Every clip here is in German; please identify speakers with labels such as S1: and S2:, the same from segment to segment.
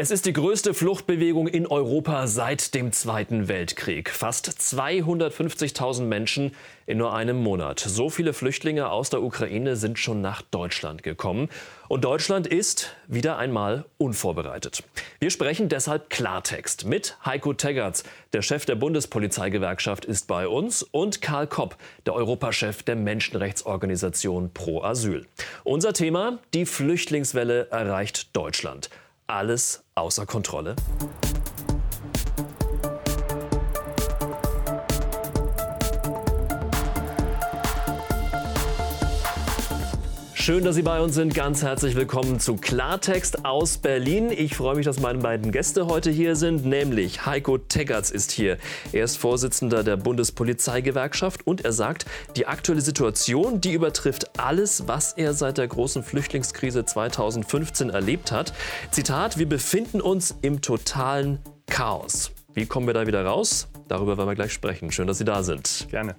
S1: Es ist die größte Fluchtbewegung in Europa seit dem Zweiten Weltkrieg. Fast 250.000 Menschen in nur einem Monat. So viele Flüchtlinge aus der Ukraine sind schon nach Deutschland gekommen. Und Deutschland ist wieder einmal unvorbereitet. Wir sprechen deshalb Klartext mit Heiko Teggerts. Der Chef der Bundespolizeigewerkschaft ist bei uns und Karl Kopp, der Europachef der Menschenrechtsorganisation Pro Asyl. Unser Thema, die Flüchtlingswelle erreicht Deutschland alles außer Kontrolle? Schön, dass Sie bei uns sind. Ganz herzlich willkommen zu Klartext aus Berlin. Ich freue mich, dass meine beiden Gäste heute hier sind, nämlich Heiko Teggerts ist hier. Er ist Vorsitzender der Bundespolizeigewerkschaft und er sagt, die aktuelle Situation, die übertrifft alles, was er seit der großen Flüchtlingskrise 2015 erlebt hat. Zitat, wir befinden uns im totalen Chaos. Wie kommen wir da wieder raus? Darüber werden wir gleich sprechen. Schön, dass Sie da sind.
S2: Gerne.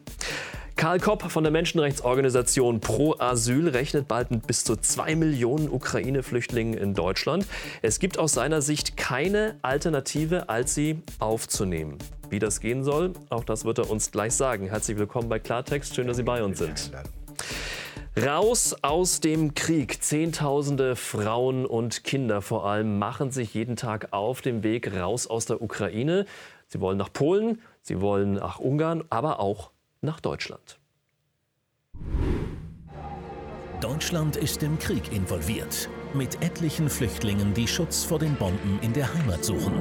S1: Karl Kopp von der Menschenrechtsorganisation Pro Asyl rechnet bald mit bis zu zwei Millionen Ukraine-Flüchtlingen in Deutschland. Es gibt aus seiner Sicht keine Alternative, als sie aufzunehmen. Wie das gehen soll, auch das wird er uns gleich sagen. Herzlich willkommen bei Klartext. Schön, dass Sie bei uns sind. Raus aus dem Krieg. Zehntausende Frauen und Kinder vor allem machen sich jeden Tag auf dem Weg raus aus der Ukraine. Sie wollen nach Polen, sie wollen nach Ungarn, aber auch nach Deutschland.
S3: Deutschland ist im Krieg involviert, mit etlichen Flüchtlingen, die Schutz vor den Bomben in der Heimat suchen.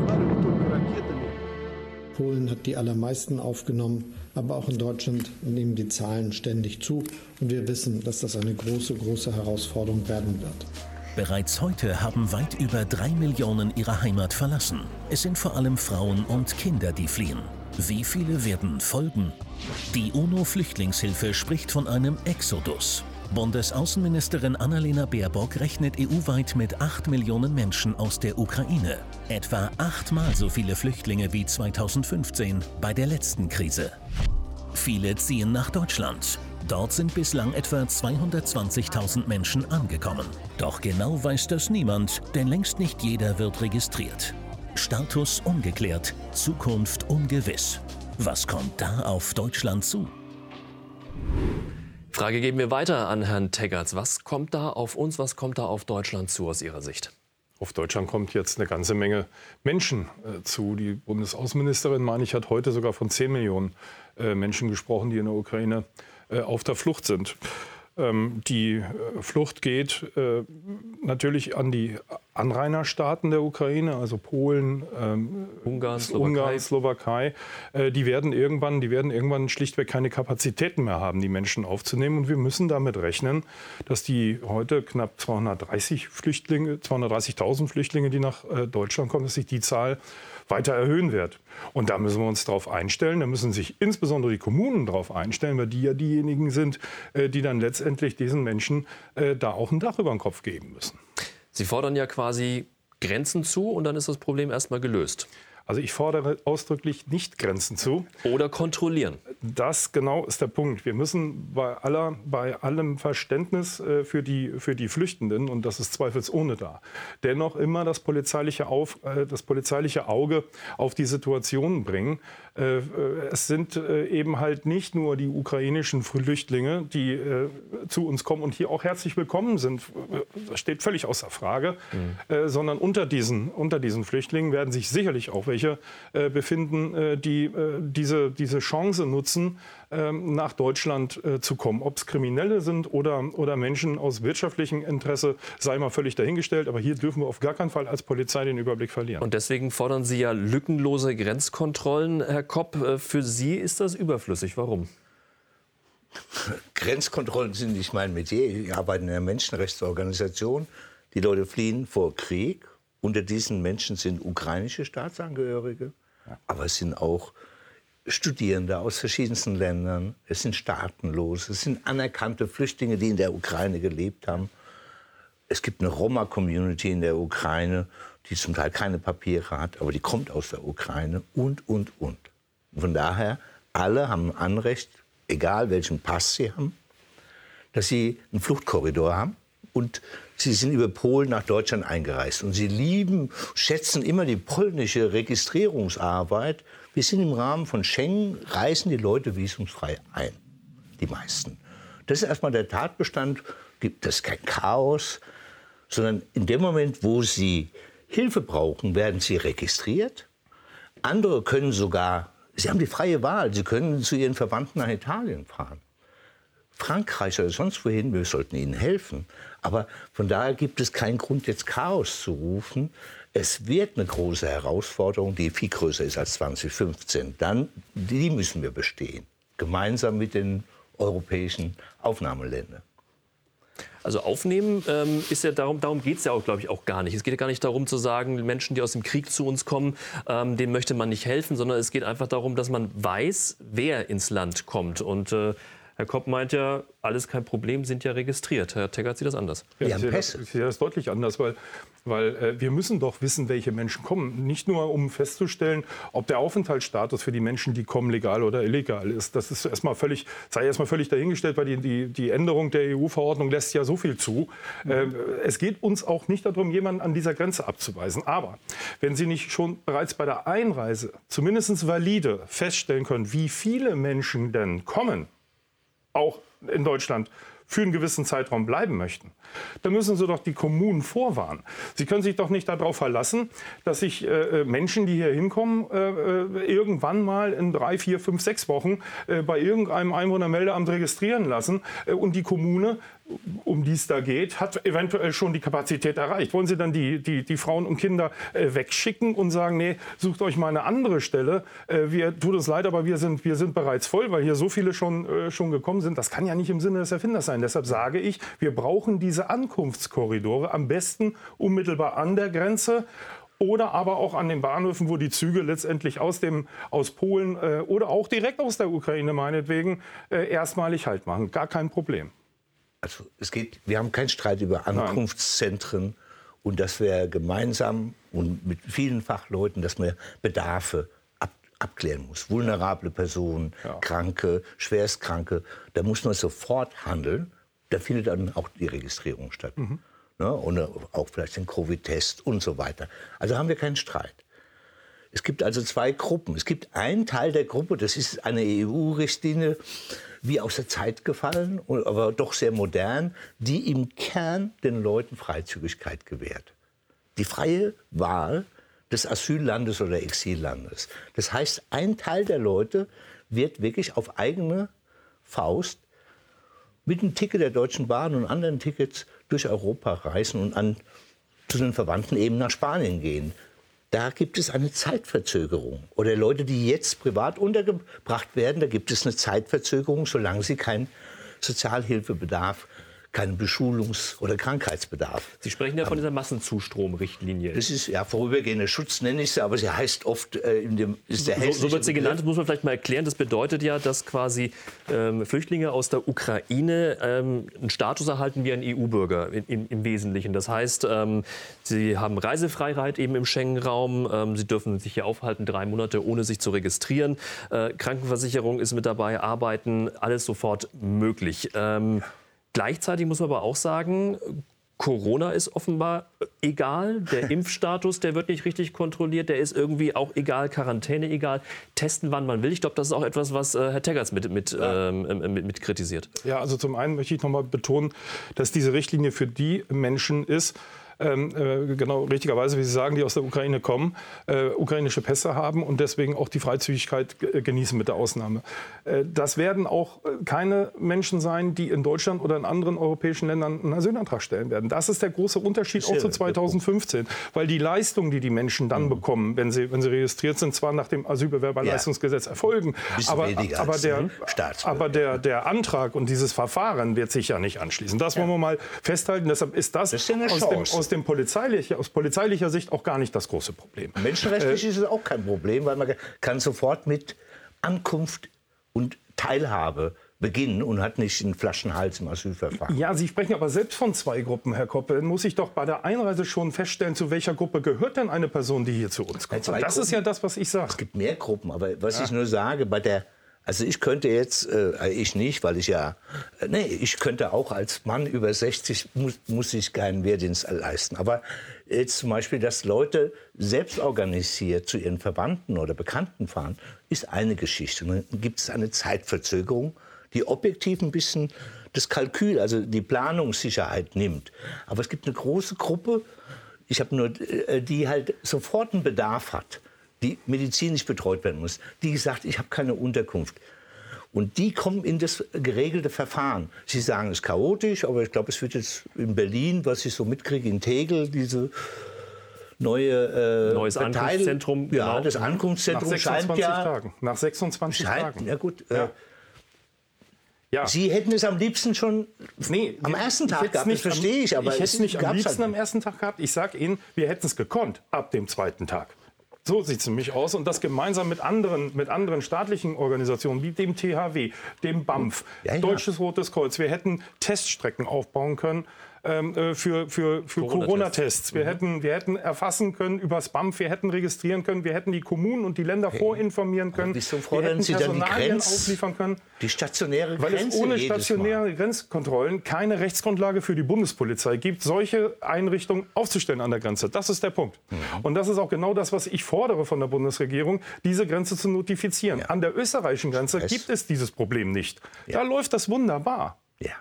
S4: Polen hat die allermeisten aufgenommen, aber auch in Deutschland nehmen die Zahlen ständig zu und wir wissen, dass das eine große, große Herausforderung werden wird.
S3: Bereits heute haben weit über drei Millionen ihre Heimat verlassen. Es sind vor allem Frauen und Kinder, die fliehen. Wie viele werden folgen? Die UNO-Flüchtlingshilfe spricht von einem Exodus. Bundesaußenministerin Annalena Baerbock rechnet EU-weit mit 8 Millionen Menschen aus der Ukraine. Etwa achtmal so viele Flüchtlinge wie 2015 bei der letzten Krise. Viele ziehen nach Deutschland. Dort sind bislang etwa 220.000 Menschen angekommen. Doch genau weiß das niemand, denn längst nicht jeder wird registriert. Status ungeklärt, Zukunft ungewiss. Was kommt da auf Deutschland zu?
S1: Frage geben wir weiter an Herrn Teggerts. Was kommt da auf uns, was kommt da auf Deutschland zu aus Ihrer Sicht?
S2: Auf Deutschland kommt jetzt eine ganze Menge Menschen äh, zu. Die Bundesaußenministerin, meine ich, hat heute sogar von 10 Millionen äh, Menschen gesprochen, die in der Ukraine äh, auf der Flucht sind. Ähm, die äh, Flucht geht äh, natürlich an die Anrainerstaaten der Ukraine, also Polen, ähm, Ungarn, Slowakei. Ungarn, Slowakei. Äh, die werden irgendwann, die werden irgendwann schlichtweg keine Kapazitäten mehr haben, die Menschen aufzunehmen. Und wir müssen damit rechnen, dass die heute knapp 230 Flüchtlinge, 230.000 Flüchtlinge, die nach Deutschland kommen, dass sich die Zahl weiter erhöhen wird. Und da müssen wir uns darauf einstellen. Da müssen sich insbesondere die Kommunen darauf einstellen, weil die ja diejenigen sind, äh, die dann letztendlich diesen Menschen äh, da auch ein Dach über den Kopf geben müssen.
S1: Sie fordern ja quasi Grenzen zu und dann ist das Problem erstmal gelöst.
S2: Also ich fordere ausdrücklich nicht Grenzen zu.
S1: Oder kontrollieren.
S2: Das genau ist der Punkt. Wir müssen bei, aller, bei allem Verständnis äh, für, die, für die Flüchtenden, und das ist zweifelsohne da, dennoch immer das polizeiliche, auf, äh, das polizeiliche Auge auf die Situation bringen. Äh, es sind äh, eben halt nicht nur die ukrainischen Flüchtlinge, die äh, zu uns kommen und hier auch herzlich willkommen sind. Das steht völlig außer Frage. Mhm. Sondern unter diesen, unter diesen Flüchtlingen werden sich sicherlich auch welche äh, befinden, äh, die äh, diese, diese Chance nutzen, ähm, nach Deutschland zu kommen. Ob es Kriminelle sind oder, oder Menschen aus wirtschaftlichem Interesse, sei mal völlig dahingestellt. Aber hier dürfen wir auf gar keinen Fall als Polizei den Überblick verlieren.
S1: Und deswegen fordern Sie ja lückenlose Grenzkontrollen, Herr Kopp. Für Sie ist das überflüssig. Warum?
S5: Grenzkontrollen sind nicht mein Metier. Ich arbeite in einer Menschenrechtsorganisation. Die Leute fliehen vor Krieg unter diesen Menschen sind ukrainische Staatsangehörige, aber es sind auch Studierende aus verschiedensten Ländern, es sind Staatenlose, es sind anerkannte Flüchtlinge, die in der Ukraine gelebt haben. Es gibt eine Roma-Community in der Ukraine, die zum Teil keine Papiere hat, aber die kommt aus der Ukraine und, und, und. Von daher, alle haben Anrecht, egal welchen Pass sie haben, dass sie einen Fluchtkorridor haben und sie sind über Polen nach Deutschland eingereist. Und sie lieben, schätzen immer die polnische Registrierungsarbeit. Wir sind im Rahmen von Schengen, reisen die Leute visumsfrei ein. Die meisten. Das ist erstmal der Tatbestand, gibt es kein Chaos, sondern in dem Moment, wo sie Hilfe brauchen, werden sie registriert. Andere können sogar, sie haben die freie Wahl, sie können zu ihren Verwandten nach Italien fahren. Frankreich oder sonst wohin, wir sollten ihnen helfen. Aber von daher gibt es keinen Grund, jetzt Chaos zu rufen. Es wird eine große Herausforderung, die viel größer ist als 2015. Dann, die müssen wir bestehen, gemeinsam mit den europäischen Aufnahmeländern.
S1: Also aufnehmen ähm, ist ja darum, darum geht es ja auch, glaube ich, auch gar nicht. Es geht ja gar nicht darum zu sagen, Menschen, die aus dem Krieg zu uns kommen, ähm, denen möchte man nicht helfen, sondern es geht einfach darum, dass man weiß, wer ins Land kommt. Und äh, Herr Kopp meint ja, alles kein Problem, sind ja registriert. Herr Teggert sieht das anders.
S2: Ja, ich, sehe das, ich sehe das deutlich anders, weil, weil äh, wir müssen doch wissen, welche Menschen kommen. Nicht nur, um festzustellen, ob der Aufenthaltsstatus für die Menschen, die kommen, legal oder illegal ist. Das ist erstmal völlig, sei erstmal völlig dahingestellt, weil die, die, die Änderung der EU-Verordnung lässt ja so viel zu. Mhm. Äh, es geht uns auch nicht darum, jemanden an dieser Grenze abzuweisen. Aber wenn Sie nicht schon bereits bei der Einreise zumindest valide feststellen können, wie viele Menschen denn kommen, auch in Deutschland für einen gewissen Zeitraum bleiben möchten, dann müssen Sie doch die Kommunen vorwarnen. Sie können sich doch nicht darauf verlassen, dass sich äh, Menschen, die hier hinkommen, äh, äh, irgendwann mal in drei, vier, fünf, sechs Wochen äh, bei irgendeinem Einwohnermeldeamt registrieren lassen äh, und die Kommune um die es da geht, hat eventuell schon die Kapazität erreicht. Wollen Sie dann die, die, die Frauen und Kinder äh, wegschicken und sagen, nee, sucht euch mal eine andere Stelle. Äh, wir, tut uns leid, aber wir sind, wir sind bereits voll, weil hier so viele schon, äh, schon gekommen sind. Das kann ja nicht im Sinne des Erfinders sein. Deshalb sage ich, wir brauchen diese Ankunftskorridore am besten unmittelbar an der Grenze oder aber auch an den Bahnhöfen, wo die Züge letztendlich aus, dem, aus Polen äh, oder auch direkt aus der Ukraine meinetwegen äh, erstmalig Halt machen. Gar kein Problem
S5: also es geht, wir haben keinen Streit über Ankunftszentren Nein. und dass wir gemeinsam und mit vielen Fachleuten, dass man Bedarfe abklären muss. Vulnerable Personen, ja. Kranke, Schwerstkranke, da muss man sofort handeln. Da findet dann auch die Registrierung statt. Mhm. Ne? Und auch vielleicht den Covid-Test und so weiter. Also haben wir keinen Streit. Es gibt also zwei Gruppen. Es gibt einen Teil der Gruppe, das ist eine EU-Richtlinie, wie aus der Zeit gefallen, aber doch sehr modern, die im Kern den Leuten Freizügigkeit gewährt. Die freie Wahl des Asyllandes oder Exillandes. Das heißt, ein Teil der Leute wird wirklich auf eigene Faust mit einem Ticket der Deutschen Bahn und anderen Tickets durch Europa reisen und an, zu den Verwandten eben nach Spanien gehen da gibt es eine Zeitverzögerung. Oder Leute, die jetzt privat untergebracht werden, da gibt es eine Zeitverzögerung, solange sie keinen Sozialhilfebedarf keinen Beschulungs- oder Krankheitsbedarf.
S1: Sie sprechen ja von dieser Massenzustromrichtlinie.
S5: Das ist ja vorübergehender Schutz, nenne ich sie, aber sie heißt oft äh, in dem
S1: ist der So, so wird sie genannt, das muss man vielleicht mal erklären. Das bedeutet ja, dass quasi ähm, Flüchtlinge aus der Ukraine ähm, einen Status erhalten wie ein EU-Bürger im Wesentlichen. Das heißt, ähm, sie haben Reisefreiheit eben im Schengen-Raum, ähm, sie dürfen sich hier aufhalten drei Monate, ohne sich zu registrieren. Äh, Krankenversicherung ist mit dabei, Arbeiten, alles sofort möglich. Ähm, Gleichzeitig muss man aber auch sagen, Corona ist offenbar egal. Der Impfstatus, der wird nicht richtig kontrolliert. Der ist irgendwie auch egal. Quarantäne egal. Testen, wann man will. Ich glaube, das ist auch etwas, was äh, Herr Teggerts mit, mit, ja. ähm, mit, mit, kritisiert.
S2: Ja, also zum einen möchte ich noch mal betonen, dass diese Richtlinie für die Menschen ist, ähm, äh, genau richtigerweise, wie Sie sagen, die aus der Ukraine kommen, äh, ukrainische Pässe haben und deswegen auch die Freizügigkeit äh, genießen mit der Ausnahme. Äh, das werden auch äh, keine Menschen sein, die in Deutschland oder in anderen europäischen Ländern einen Asylantrag stellen werden. Das ist der große Unterschied auch zu 2015, weil die Leistungen, die die Menschen dann mhm. bekommen, wenn sie, wenn sie registriert sind, zwar nach dem Asylbewerberleistungsgesetz ja. erfolgen, aber, aber, der, aber der, der Antrag und dieses Verfahren wird sich ja nicht anschließen. Das ja. wollen wir mal festhalten. Deshalb ist das, das ist ja aus, dem, aus, dem polizeiliche, aus polizeilicher Sicht auch gar nicht das große Problem.
S5: Menschenrechtlich äh, ist es auch kein Problem, weil man kann sofort mit Ankunft und Teilhabe beginnen und hat nicht einen Flaschenhals im Asylverfahren.
S2: Ja, Sie sprechen aber selbst von zwei Gruppen, Herr Koppe. Muss ich doch bei der Einreise schon feststellen, zu welcher Gruppe gehört denn eine Person, die hier zu uns kommt? Das Gruppen? ist ja das, was ich sage.
S5: Es gibt mehr Gruppen, aber was ja. ich nur sage, bei der Also ich könnte jetzt, äh, ich nicht, weil ich ja, äh, nee, ich könnte auch als Mann über 60, muss, muss ich keinen Wehrdienst leisten. Aber jetzt zum Beispiel, dass Leute selbst organisiert zu ihren Verwandten oder Bekannten fahren, ist eine Geschichte. Und dann gibt es eine Zeitverzögerung, die objektiv ein bisschen das Kalkül, also die Planungssicherheit nimmt. Aber es gibt eine große Gruppe, ich habe nur, äh, die halt sofort einen Bedarf hat die medizinisch betreut werden muss, die sagt, ich habe keine Unterkunft. Und die kommen in das geregelte Verfahren. Sie sagen, es ist chaotisch, aber ich glaube, es wird jetzt in Berlin, was ich so mitkriege, in Tegel, diese neue
S1: äh, Neues Ankunftszentrum.
S5: Ja, genau. das Ankunftszentrum
S2: Nach
S5: 26 scheint ja...
S2: Tagen. Nach 26
S5: scheint,
S2: Tagen.
S5: Ja gut. Äh, ja. Äh, ja. Sie hätten es am liebsten schon nee, am ersten Tag gehabt, das verstehe ich. Aber
S2: ich hätte es nicht am liebsten halt am ersten Tag gehabt. Ich sage Ihnen, wir hätten es gekonnt ab dem zweiten Tag. So sieht es nämlich aus. Und das gemeinsam mit anderen, mit anderen staatlichen Organisationen wie dem THW, dem BAMF, ja, ja. Deutsches Rotes Kreuz. Wir hätten Teststrecken aufbauen können, äh, für, für, für Corona-Tests. wir, mhm. hätten, wir hätten erfassen können über BAMF, wir hätten registrieren können, wir hätten die Kommunen und die Länder okay. vorinformieren können.
S5: Wieso fordern Sie dann die Grenz, ausliefern können. Die stationäre
S2: Weil Grenze es ohne stationäre Grenzkontrollen keine Rechtsgrundlage für die Bundespolizei gibt, solche Einrichtungen aufzustellen an der Grenze. Das ist der Punkt. Mhm. Und das ist auch genau das, was ich fordere von der Bundesregierung, diese Grenze zu notifizieren. Ja. An der österreichischen Grenze gibt es dieses Problem nicht. Ja. Da läuft das wunderbar.
S5: Ja.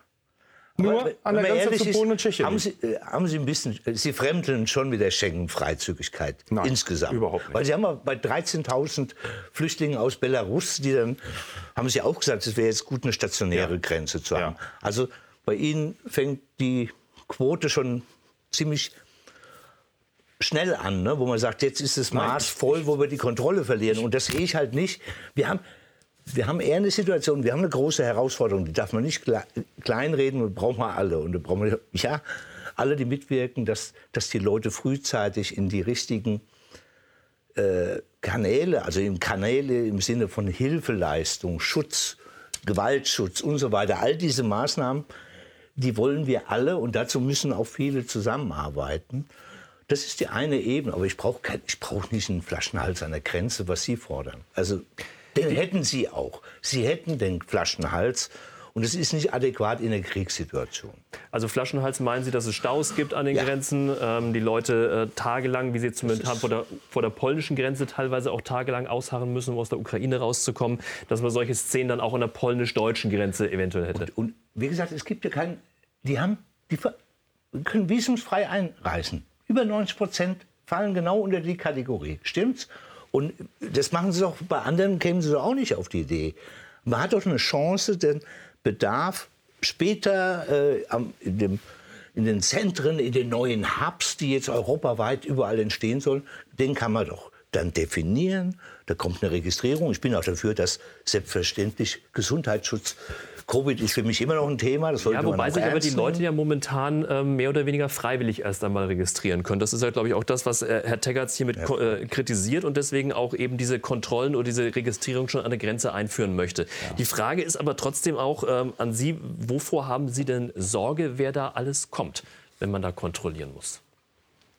S2: Nur an der Grenze zu Polen und Tschechien.
S5: Haben Sie, äh, haben Sie ein bisschen, Sie fremdeln schon mit der Schengen-Freizügigkeit insgesamt.
S2: überhaupt nicht.
S5: Weil Sie haben ja bei 13.000 Flüchtlingen aus Belarus, die dann, haben Sie auch gesagt, es wäre jetzt gut, eine stationäre ja. Grenze zu haben. Ja. Also bei Ihnen fängt die Quote schon ziemlich schnell an, ne? wo man sagt, jetzt ist das Maß voll, wo wir die Kontrolle verlieren. Und das sehe ich halt nicht. Wir haben, wir haben eher eine Situation, wir haben eine große Herausforderung, die darf man nicht kleinreden und brauchen wir alle. Und brauchen wir, ja, alle, die mitwirken, dass, dass die Leute frühzeitig in die richtigen äh, Kanäle, also in Kanäle im Sinne von Hilfeleistung, Schutz, Gewaltschutz und so weiter, all diese Maßnahmen, die wollen wir alle und dazu müssen auch viele zusammenarbeiten. Das ist die eine Ebene, aber ich brauche brauch nicht einen Flaschenhals an der Grenze, was Sie fordern. Also den hätten sie auch. Sie hätten den Flaschenhals. Und es ist nicht adäquat in der Kriegssituation.
S1: Also Flaschenhals meinen Sie, dass es Staus gibt an den ja. Grenzen, ähm, die Leute äh, tagelang, wie sie zumindest haben, vor der, vor der polnischen Grenze teilweise auch tagelang ausharren müssen, um aus der Ukraine rauszukommen, dass man solche Szenen dann auch an der polnisch-deutschen Grenze eventuell hätte.
S5: Und, und, wie gesagt, es gibt ja keinen, die haben, die können visumsfrei einreisen. Über 90 Prozent fallen genau unter die Kategorie. Stimmt's? Und das machen sie doch, bei anderen kämen sie doch auch nicht auf die Idee. Man hat doch eine Chance, den Bedarf später äh, in, dem, in, den Zentren, in den neuen Hubs, die jetzt europaweit überall entstehen sollen, den kann man doch dann definieren. Da kommt eine Registrierung. Ich bin auch dafür, dass selbstverständlich Gesundheitsschutz Covid ist für mich immer noch ein Thema.
S1: Das ja, wobei sich aber die Leute ja momentan äh, mehr oder weniger freiwillig erst einmal registrieren können. Das ist ja, glaube ich, auch das, was äh, Herr Teggerts hiermit ja. äh, kritisiert und deswegen auch eben diese Kontrollen oder diese Registrierung schon an der Grenze einführen möchte. Ja. Die Frage ist aber trotzdem auch ähm, an Sie, wovor haben Sie denn Sorge, wer da alles kommt, wenn man da kontrollieren muss?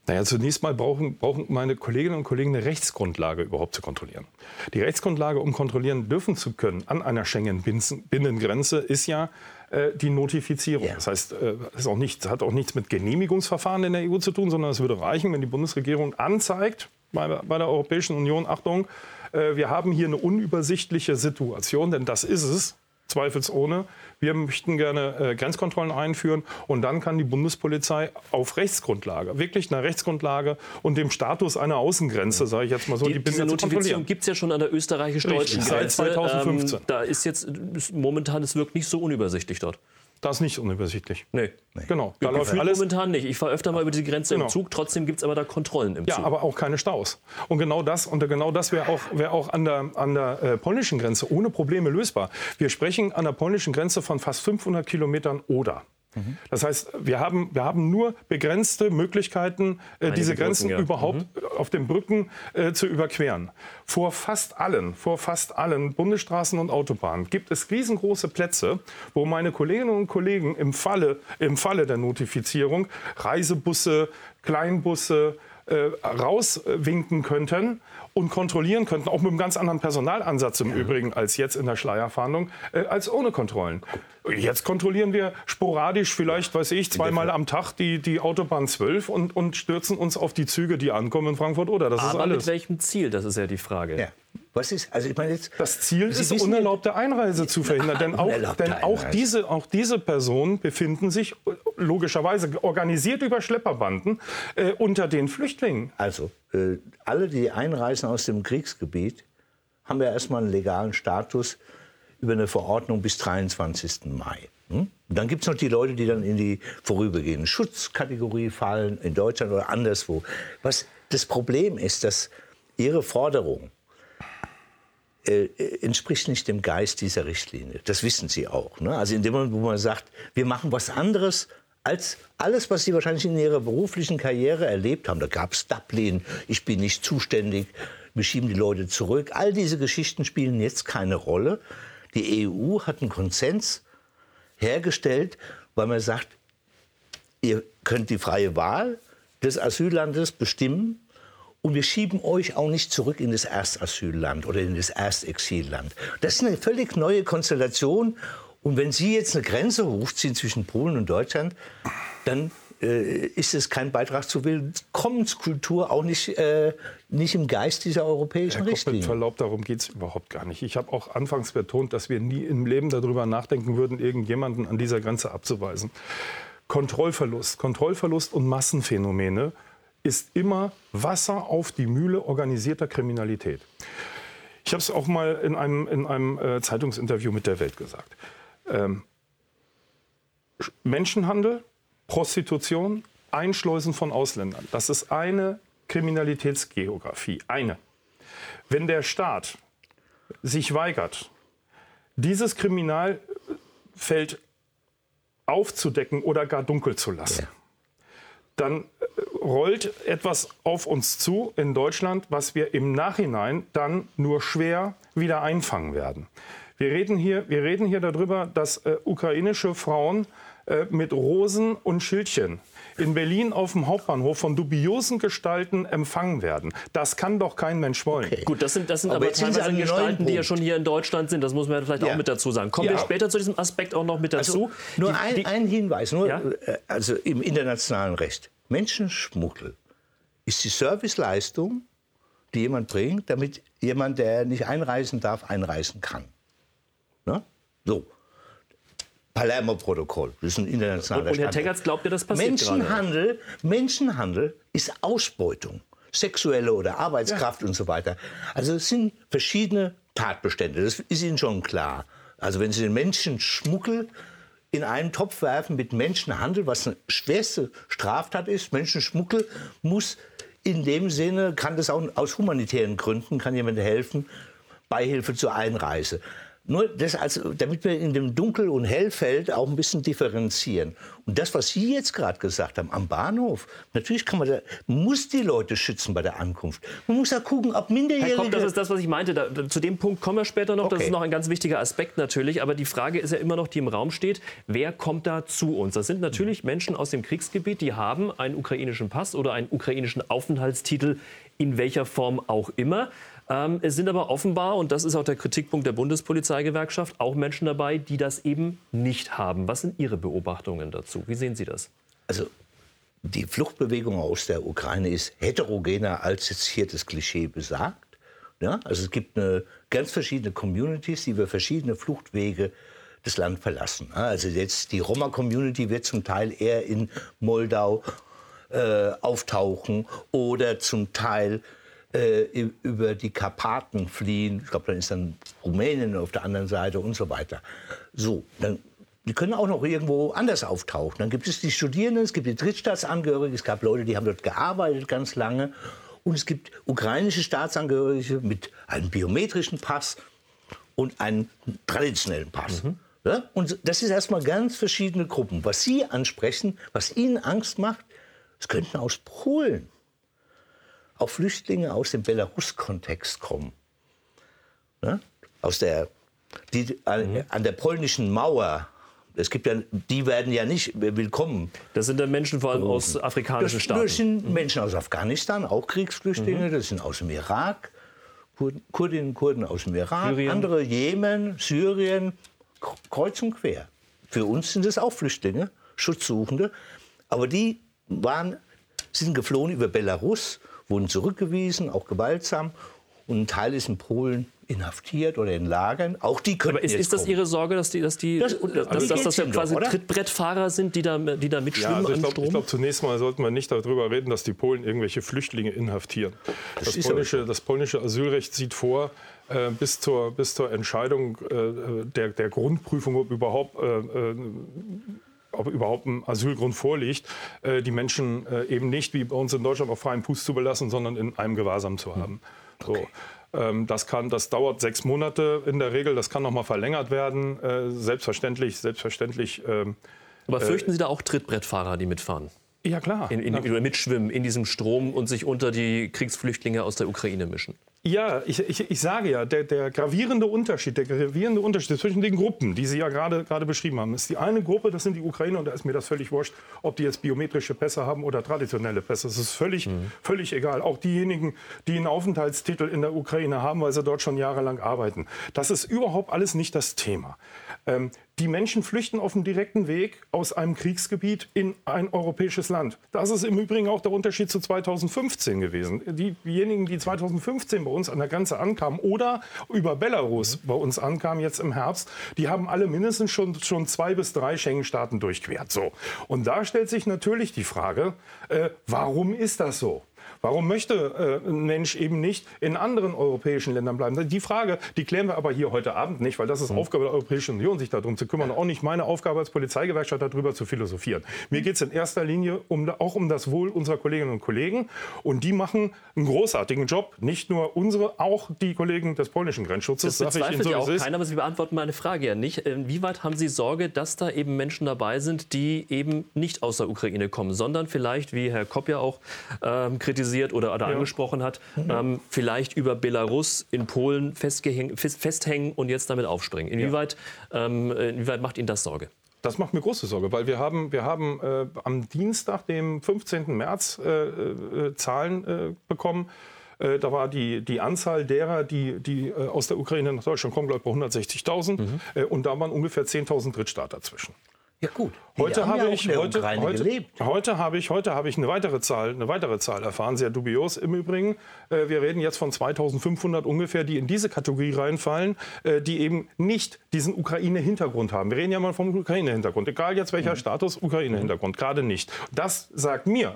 S2: Naja, zunächst mal brauchen, brauchen meine Kolleginnen und Kollegen eine Rechtsgrundlage überhaupt zu kontrollieren. Die Rechtsgrundlage, um kontrollieren dürfen zu können an einer Schengen-Binnengrenze, ist ja äh, die Notifizierung. Ja. Das heißt, äh, es auch nicht, hat auch nichts mit Genehmigungsverfahren in der EU zu tun, sondern es würde reichen, wenn die Bundesregierung anzeigt bei, bei der Europäischen Union, Achtung, äh, wir haben hier eine unübersichtliche Situation, denn das ist es, zweifelsohne. Wir möchten gerne äh, Grenzkontrollen einführen und dann kann die Bundespolizei auf Rechtsgrundlage, wirklich einer Rechtsgrundlage und dem Status einer Außengrenze, sage ich jetzt mal so,
S1: die, die diese Notifizierung gibt es ja schon an der österreichisch-deutschen Grenze.
S2: Seit 2015. Ähm,
S1: da ist jetzt momentan, es wirkt nicht so unübersichtlich dort.
S2: Das ist nicht unübersichtlich.
S1: Nee.
S2: nee. Genau.
S1: Da läuft alles momentan nicht. Ich fahre öfter mal über die Grenze genau. im Zug, trotzdem gibt es aber da Kontrollen im
S2: ja,
S1: Zug.
S2: Ja, aber auch keine Staus. Und genau das, und genau das wäre auch, wär auch an der, an der äh, polnischen Grenze ohne Probleme lösbar. Wir sprechen an der polnischen Grenze von fast 500 Kilometern Oder. Das heißt, wir haben, wir haben nur begrenzte Möglichkeiten, äh, diese Grenzen Brücken, ja. überhaupt mhm. auf den Brücken äh, zu überqueren. Vor fast allen, vor fast allen Bundesstraßen und Autobahnen gibt es riesengroße Plätze, wo meine Kolleginnen und Kollegen im Falle, im Falle der Notifizierung Reisebusse, Kleinbusse, äh, rauswinken könnten und kontrollieren könnten, auch mit einem ganz anderen Personalansatz im Übrigen als jetzt in der Schleierfahndung, äh, als ohne Kontrollen. Jetzt kontrollieren wir sporadisch, vielleicht, weiß ich, zweimal am Tag die, die Autobahn 12 und, und stürzen uns auf die Züge, die ankommen in Frankfurt oder. Das
S1: Aber
S2: ist alles.
S1: mit welchem Ziel? Das ist ja die Frage.
S5: Ja. Was ist, also ich meine jetzt,
S2: Das Ziel
S5: Sie
S2: ist,
S5: wissen-
S2: unerlaubte Einreise zu verhindern. Denn auch, denn auch, diese, auch diese Personen befinden sich logischerweise organisiert über Schlepperbanden äh, unter den Flüchtlingen.
S5: Also, äh, alle, die einreisen aus dem Kriegsgebiet, haben ja erstmal einen legalen Status über eine Verordnung bis 23. Mai. Hm? Dann gibt es noch die Leute, die dann in die vorübergehende Schutzkategorie fallen, in Deutschland oder anderswo. Was das Problem ist, dass ihre Forderung äh, entspricht nicht dem Geist dieser Richtlinie. Das wissen Sie auch. Ne? Also in dem Moment, wo man sagt, wir machen was anderes als alles, was Sie wahrscheinlich in Ihrer beruflichen Karriere erlebt haben. Da gab es Dublin, ich bin nicht zuständig, wir schieben die Leute zurück. All diese Geschichten spielen jetzt keine Rolle. Die EU hat einen Konsens hergestellt, weil man sagt, ihr könnt die freie Wahl des Asyllandes bestimmen und wir schieben euch auch nicht zurück in das Erstasylland oder in das Erstexilland. Das ist eine völlig neue Konstellation. Und wenn Sie jetzt eine Grenze hochziehen zwischen Polen und Deutschland, dann äh, ist es kein Beitrag zur Willkommenskultur, auch nicht, äh, nicht im Geist dieser europäischen
S2: Herr Koch, mit
S5: Richtlinie.
S2: Verlaub, darum geht es überhaupt gar nicht. Ich habe auch anfangs betont, dass wir nie im Leben darüber nachdenken würden, irgendjemanden an dieser Grenze abzuweisen. Kontrollverlust, Kontrollverlust und Massenphänomene ist immer Wasser auf die Mühle organisierter Kriminalität. Ich habe es auch mal in einem, in einem äh, Zeitungsinterview mit der Welt gesagt. Ähm, Sch- Menschenhandel, Prostitution, Einschleusen von Ausländern, das ist eine Kriminalitätsgeografie, eine. Wenn der Staat sich weigert, dieses Kriminalfeld aufzudecken oder gar dunkel zu lassen,
S5: Ja.
S2: dann äh, rollt etwas auf uns zu in Deutschland, was wir im Nachhinein dann nur schwer wieder einfangen werden. Wir reden hier, wir reden hier darüber, dass äh, ukrainische Frauen äh, mit Rosen und Schildchen in Berlin auf dem Hauptbahnhof von dubiosen Gestalten empfangen werden. Das kann doch kein Mensch wollen.
S5: Okay.
S1: Gut, das sind, das sind
S5: Aber
S1: aber, teilweise Gestalten, die ja schon hier in Deutschland sind. Das muss man vielleicht
S5: Ja.
S1: auch mit dazu sagen. Kommen
S2: Ja.
S1: wir später zu diesem Aspekt auch noch mit dazu.
S5: Also, nur
S1: Die-
S5: ein,
S1: die-
S5: ein Hinweis, nur,
S1: Ja?
S5: äh, also im internationalen Recht. Menschenschmuggel ist die Serviceleistung, die jemand bringt, damit jemand, der nicht einreisen darf, einreisen kann. Ne? So. Palermo-Protokoll, das ist ein internationaler
S1: Und, und Herr. Teggerts glaubt ja, das passiert gerade.
S5: Menschenhandel, Menschenhandel ist Ausbeutung. Sexuelle oder Arbeitskraft und so weiter. Also es sind verschiedene Tatbestände. Das ist Ihnen schon klar. Also wenn Sie den Menschenschmuggel in einen Topf werfen mit Menschenhandel, was eine schwerste Straftat ist, Menschenschmuggel muss in dem Sinne, kann das auch aus humanitären Gründen, kann jemand helfen, Beihilfe zur Einreise. Nur das also, damit wir in dem Dunkel- und Hellfeld auch ein bisschen differenzieren. Und das, was Sie jetzt gerade gesagt haben, am Bahnhof, natürlich kann man da, muss die Leute schützen bei der Ankunft. Man muss ja gucken, ob
S1: Herr
S5: Minderjährige...
S1: Kopp, das ist das, was ich meinte. Da, da- zu dem Punkt kommen wir später noch. Das
S5: Okay.
S1: ist noch ein ganz wichtiger Aspekt natürlich. Aber die Frage ist ja immer noch, die im Raum steht, wer kommt da zu uns? Das sind natürlich Menschen aus dem Kriegsgebiet, die haben einen ukrainischen Pass oder einen ukrainischen Aufenthaltstitel, in welcher Form auch immer. Ähm, es sind aber offenbar, und das ist auch der Kritikpunkt der Bundespolizeigewerkschaft, auch Menschen dabei, die das eben nicht haben. Was sind Ihre Beobachtungen dazu? Wie sehen Sie das?
S5: Also die Fluchtbewegung aus der Ukraine ist heterogener, als jetzt hier das Klischee besagt. Ja, also es gibt eine, ganz verschiedene Communities, die über verschiedene Fluchtwege das Land verlassen. Also jetzt die Roma-Community wird zum Teil eher in Moldau äh, auftauchen oder zum Teil äh, über die Karpaten fliehen. Ich glaube, dann ist dann Rumänien auf der anderen Seite und so weiter. So, dann die können auch noch irgendwo anders auftauchen. Dann gibt es die Studierenden, es gibt die Drittstaatsangehörigen, es gab Leute, die haben dort gearbeitet ganz lange. Und es gibt ukrainische Staatsangehörige mit einem biometrischen Pass und einem traditionellen Pass. Ja? Und das ist erstmal ganz verschiedene Gruppen. Was Sie ansprechen, was Ihnen Angst macht, es könnten aus Polen auch Flüchtlinge aus dem Belarus-Kontext kommen. Ne? Aus der, die an, an der polnischen Mauer Es gibt ja, die werden ja nicht willkommen.
S1: Das sind dann Menschen vor allem aus afrikanischen Staaten.
S5: das sind Menschen aus Afghanistan, auch Kriegsflüchtlinge. Das sind aus dem Irak, Kurdinnen und Kurden aus dem Irak,
S1: Syrien.
S5: andere Jemen, Syrien, kreuz und quer. Für uns sind es auch Flüchtlinge, Schutzsuchende. Aber die waren, sind geflohen über Belarus, wurden zurückgewiesen, auch gewaltsam. Und ein Teil ist in Polen inhaftiert oder in Lagern. Auch die können
S1: Aber ist, das
S5: kommen.
S1: Ihre Sorge, dass die, dass die,
S5: Das-
S1: dass, dass,
S5: geht's
S1: ja quasi
S5: doch?
S1: Trittbrettfahrer sind, die da, die da
S2: Ja,
S1: mitschwimmen
S2: also ich glaube, glaub, zunächst mal sollten wir nicht darüber reden, dass die Polen irgendwelche Flüchtlinge inhaftieren. Das,
S5: ist
S2: polnische, das polnische Asylrecht sieht vor, äh, bis, zur, bis zur Entscheidung äh, der, der Grundprüfung, ob überhaupt, äh, äh, ob überhaupt ein Asylgrund vorliegt, äh, die Menschen äh, eben nicht wie bei uns in Deutschland auf freiem Fuß zu belassen, sondern in einem Gewahrsam zu haben. So. Ähm, Das, kann, das dauert sechs Monate in der Regel, das kann noch mal verlängert werden. Äh, Selbstverständlich, selbstverständlich. ähm,
S1: Aber fürchten Sie da auch Trittbrettfahrer, die mitfahren?
S2: Ja, klar.
S1: In, in, oder mitschwimmen in diesem Strom und sich unter die Kriegsflüchtlinge aus der Ukraine mischen?
S2: Ja, ich, ich, ich sage ja, der, der gravierende Unterschied, der gravierende Unterschied zwischen den Gruppen, die Sie ja gerade gerade beschrieben haben, ist die eine Gruppe, das sind die Ukrainer, und da ist mir das völlig wurscht, ob die jetzt biometrische Pässe haben oder traditionelle Pässe. Es ist völlig, völlig egal. Auch diejenigen, die einen Aufenthaltstitel in der Ukraine haben, weil sie dort schon jahrelang arbeiten. Das ist überhaupt alles nicht das Thema. Ähm, die Menschen flüchten auf dem direkten Weg aus einem Kriegsgebiet in ein europäisches Land. Das ist im Übrigen auch der Unterschied zu 2015 gewesen. Diejenigen, die 2015 bei uns an der Grenze ankamen oder über Belarus bei uns ankamen jetzt im Herbst, die haben alle mindestens schon, schon zwei bis drei Schengen-Staaten durchquert. So. Und da stellt sich natürlich die Frage, äh, warum ist das so? Warum möchte äh, ein Mensch eben nicht in anderen europäischen Ländern bleiben? Die Frage, die klären wir aber hier heute Abend nicht, weil das ist Aufgabe der Europäischen Union, sich darum zu kümmern. Auch nicht meine Aufgabe als Polizeigewerkschaft, darüber zu philosophieren. Mir geht es in erster Linie um, auch um das Wohl unserer Kolleginnen und Kollegen. Und die machen einen großartigen Job. Nicht nur unsere, auch die Kollegen des polnischen Grenzschutzes.
S1: Das bezweifelt
S2: so,
S1: ja auch keiner, aber Sie beantworten meine Frage ja nicht. Inwieweit haben Sie Sorge, dass da eben Menschen dabei sind, die eben nicht aus der Ukraine kommen, sondern vielleicht, wie Herr Kopp ja auch ähm, kritisiert oder, oder angesprochen hat, ähm, vielleicht über Belarus in Polen festhängen und jetzt damit aufspringen? Inwieweit, ähm, inwieweit macht Ihnen das Sorge?
S2: Das macht mir große Sorge, weil wir haben, wir haben äh, am Dienstag, dem 15. März, äh, äh, Zahlen äh, bekommen. Äh, da war die, die Anzahl derer, die, die äh, aus der Ukraine nach Deutschland kommen, glaube ich, bei 160.000. Äh, und da waren ungefähr 10.000 Drittstaater zwischen.
S5: Ja gut.
S2: Heute habe
S5: ja
S2: ich heute, heute, heute habe ich heute habe ich eine weitere Zahl eine weitere Zahl erfahren sehr dubios im Übrigen. Äh, wir reden jetzt von 2500 ungefähr die in diese Kategorie reinfallen äh, die eben nicht diesen Ukraine Hintergrund haben. Wir reden ja mal vom Ukraine Hintergrund egal jetzt welcher Status Ukraine Hintergrund gerade nicht. Das sagt mir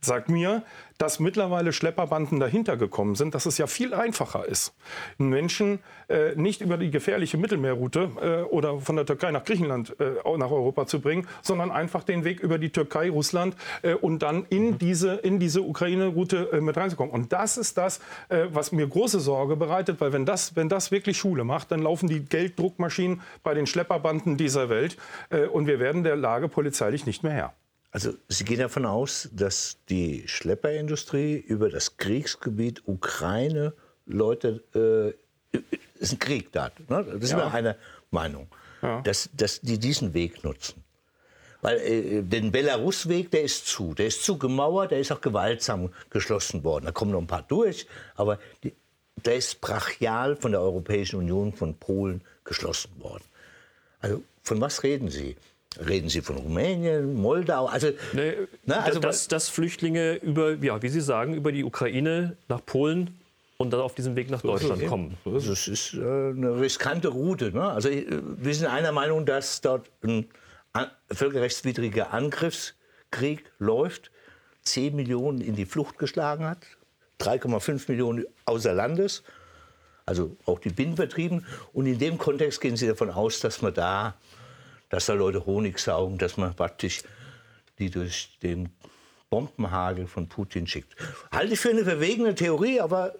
S2: sagt mir dass mittlerweile Schlepperbanden dahinter gekommen sind, dass es ja viel einfacher ist, einen Menschen äh, nicht über die gefährliche Mittelmeerroute äh, oder von der Türkei nach Griechenland äh, nach Europa zu bringen, sondern einfach den Weg über die Türkei, Russland äh, und dann in diese, in diese Ukraine-Route äh, mit reinzukommen. Und das ist das, äh, was mir große Sorge bereitet, weil wenn das, wenn das wirklich Schule macht, dann laufen die Gelddruckmaschinen bei den Schlepperbanden dieser Welt und wir werden der Lage polizeilich nicht mehr Herr.
S5: Also Sie gehen davon aus, dass die Schlepperindustrie über das Kriegsgebiet Ukraine Leute, äh, ist ein Krieg da, ne? das ist
S2: Ja.
S5: mir eine Meinung, dass, dass die diesen Weg nutzen. Weil äh, den Belarus-Weg, der ist zu. Der ist zugemauert, der ist auch gewaltsam geschlossen worden. Da kommen noch ein paar durch, aber die, der ist brachial von der Europäischen Union, von Polen geschlossen worden. Also von was reden Sie? Reden Sie von Rumänien, Moldau? Also,
S1: Nee,
S5: ne, also
S1: dass, dass Flüchtlinge über, ja, wie Sie sagen, über die Ukraine nach Polen und dann auf diesem Weg nach Deutschland kommen.
S5: Das ist äh, eine riskante Route. Ne? Also, äh, wir sind einer Meinung, dass dort ein völkerrechtswidriger Angriffskrieg läuft, 10 Millionen in die Flucht geschlagen hat, 3,5 Millionen außer Landes, also auch die Binnenvertrieben. Und in dem Kontext gehen Sie davon aus, dass man da, dass da Leute Honig saugen, dass man praktisch die durch den Bombenhagel von Putin schickt. Halte ich für eine verwegene Theorie, aber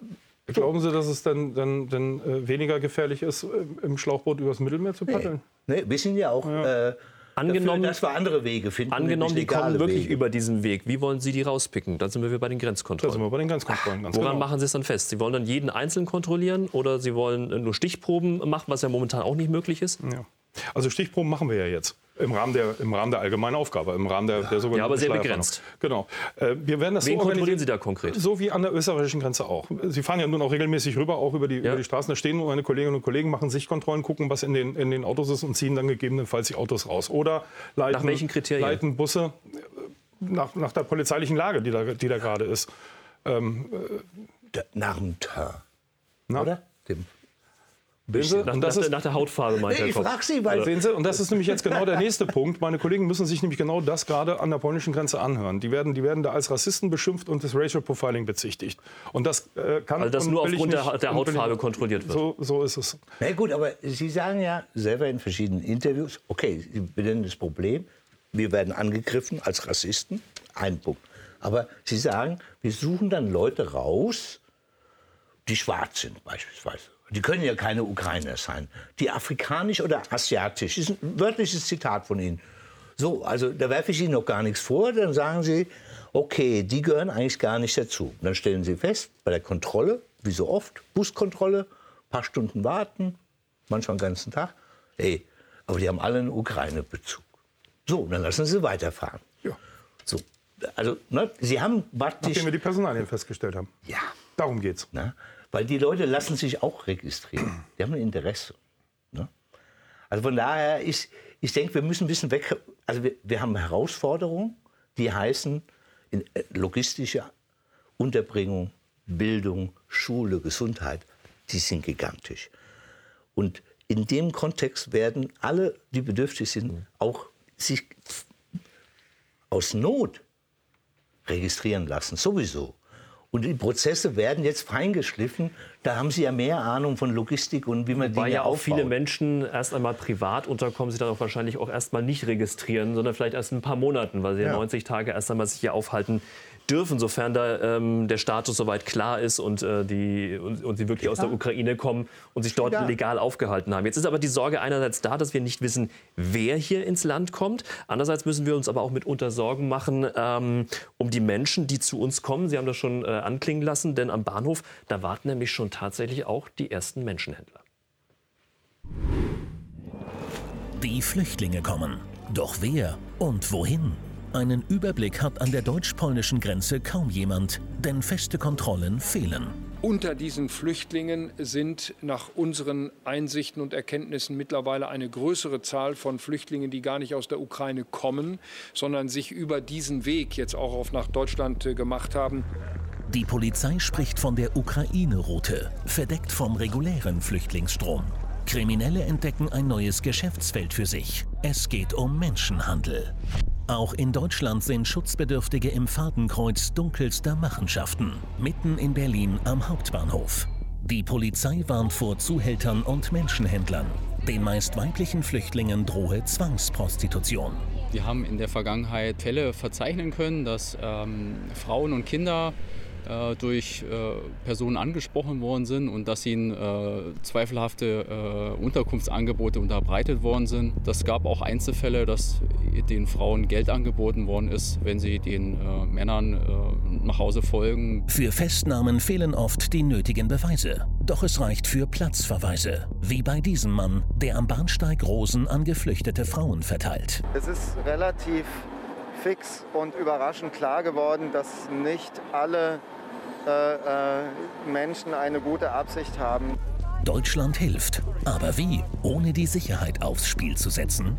S2: Glauben Sie, dass es dann, dann, dann äh, weniger gefährlich ist, äh, im Schlauchboot übers Mittelmeer zu paddeln?
S5: Nee, wir sind ja auch äh,
S1: Angenommen-
S5: dafür, dass wir andere Wege finden.
S1: Angenommen, die kommen wirklich
S5: Wege.
S1: über diesen Weg. Wie wollen Sie die rauspicken? Dann sind wir bei den
S2: Da sind
S1: Grenzkontrollen.
S2: wir bei den Grenzkontrollen ganz
S1: Woran
S2: genau.
S1: machen Sie es dann fest? Sie wollen dann jeden einzeln kontrollieren oder Sie wollen nur Stichproben machen, was ja momentan auch nicht möglich ist?
S2: Ja. Also Stichproben machen wir ja jetzt. Im Rahmen, der, Im Rahmen der allgemeinen Aufgabe, im Rahmen der, der sogenannten
S1: Ja, aber sehr begrenzt.
S2: Genau. Äh, wir werden das
S1: Wen
S2: so
S1: kontrollieren Sie da konkret?
S2: So wie an der österreichischen Grenze auch. Sie fahren ja nun auch regelmäßig rüber, auch über die,
S1: Ja.
S2: über die Straßen. Da stehen meine Kolleginnen und Kollegen, machen Sichtkontrollen, gucken, was in den, in den Autos ist und ziehen dann gegebenenfalls die Autos raus. Oder leiten,
S1: Nach welchen Kriterien?
S2: leiten Busse äh, nach, nach der polizeilichen Lage, die da, die da gerade ist.
S5: Da- Nach dem
S2: Na?
S5: oder? Dem
S2: Sehen Sie?
S1: Nach,
S2: Und das
S1: nach,
S2: ist,
S1: nach der Hautfarbe, meint
S5: Nee,
S1: Herr
S5: ich frage Sie, weil
S2: Sehen Sie, und das ist nämlich jetzt genau der nächste Punkt. Meine Kollegen müssen sich nämlich genau das gerade an der polnischen Grenze anhören. Die werden, die werden da als Rassisten beschimpft und des Racial Profiling bezichtigt. Und das äh, kann
S1: Also das
S2: und
S1: nur aufgrund der,
S2: nicht-
S1: der Hautfarbe kontrolliert wird.
S2: So, so ist es.
S5: Na gut, aber Sie sagen ja selber in verschiedenen Interviews, okay, Sie benennen das Problem, wir werden angegriffen als Rassisten, ein Punkt. Aber Sie sagen, wir suchen dann Leute raus, die schwarz sind beispielsweise. Die können ja keine Ukrainer sein. Die afrikanisch oder asiatisch, das ist ein wörtliches Zitat von Ihnen. So, also da werfe ich Ihnen noch gar nichts vor, dann sagen Sie, okay, die gehören eigentlich gar nicht dazu. Dann stellen Sie fest, bei der Kontrolle, wie so oft, Buskontrolle, paar Stunden warten, manchmal den ganzen Tag. Ey, aber die haben alle einen Ukraine-Bezug. So, dann lassen Sie weiterfahren.
S2: Ja.
S5: So, also, ne, Sie haben praktisch...
S2: Nachdem wir die Personalien festgestellt haben.
S5: Ja,
S2: Darum geht's.
S5: ne? Weil die Leute lassen sich auch registrieren. Die haben ein Interesse. Ne? Also von daher, ich, ich denke, wir müssen ein bisschen weg... Also wir, wir haben Herausforderungen, die heißen in, äh, logistische Unterbringung, Bildung, Schule, Gesundheit, die sind gigantisch. Und in dem Kontext werden alle, die bedürftig sind, auch sich aus Not registrieren lassen, sowieso. Und die Prozesse werden jetzt feingeschliffen. Da haben Sie ja mehr Ahnung von Logistik und wie man
S1: Weil
S5: Dinge
S1: ja auch
S5: aufbaut.
S1: viele Menschen erst einmal privat unterkommen, sich dann auch wahrscheinlich auch erst mal nicht registrieren, sondern vielleicht erst in ein paar Monaten, weil sie ja,
S5: Ja.
S1: 90 Tage erst einmal sich hier aufhalten dürfen, sofern da ähm, der Status soweit klar ist und, äh, die, und, und sie wirklich aus der Ukraine kommen und sich dort
S5: Ja.
S1: legal aufgehalten haben. Jetzt ist aber die Sorge einerseits da, dass wir nicht wissen, wer hier ins Land kommt. Andererseits müssen wir uns aber auch mitunter Sorgen machen ähm, um die Menschen, die zu uns kommen. Sie haben das schon äh, anklingen lassen, denn am Bahnhof, da warten nämlich schon tatsächlich auch die ersten Menschenhändler.
S3: Die Flüchtlinge kommen. Doch wer und wohin? Einen Überblick hat an der deutsch-polnischen Grenze kaum jemand, denn feste Kontrollen fehlen.
S6: Unter diesen Flüchtlingen sind nach unseren Einsichten und Erkenntnissen mittlerweile eine größere Zahl von Flüchtlingen, die gar nicht aus der Ukraine kommen, sondern sich über diesen Weg jetzt auch auf nach Deutschland äh, gemacht haben.
S3: Die Polizei spricht von der Ukraine-Route, verdeckt vom regulären Flüchtlingsstrom. Kriminelle entdecken ein neues Geschäftsfeld für sich. Es geht um Menschenhandel. Auch in Deutschland sind Schutzbedürftige im Fadenkreuz dunkelster Machenschaften, mitten in Berlin am Hauptbahnhof. Die Polizei warnt vor Zuhältern und Menschenhändlern. Den meist weiblichen Flüchtlingen drohe Zwangsprostitution.
S7: Wir haben in der Vergangenheit Fälle verzeichnen können, dass ähm, Frauen und Kinder durch äh, Personen angesprochen worden sind und dass ihnen äh, zweifelhafte äh, Unterkunftsangebote unterbreitet worden sind. Das gab auch Einzelfälle, dass den Frauen Geld angeboten worden ist, wenn sie den äh, Männern äh, nach Hause folgen.
S3: Für Festnahmen fehlen oft die nötigen Beweise. Doch es reicht für Platzverweise. Wie bei diesem Mann, der am Bahnsteig Rosen an geflüchtete Frauen verteilt.
S8: Es ist relativ fix und überraschend klar geworden, dass nicht alle äh, äh, Menschen eine gute Absicht haben.
S3: Deutschland hilft. Aber wie? Ohne die Sicherheit aufs Spiel zu setzen?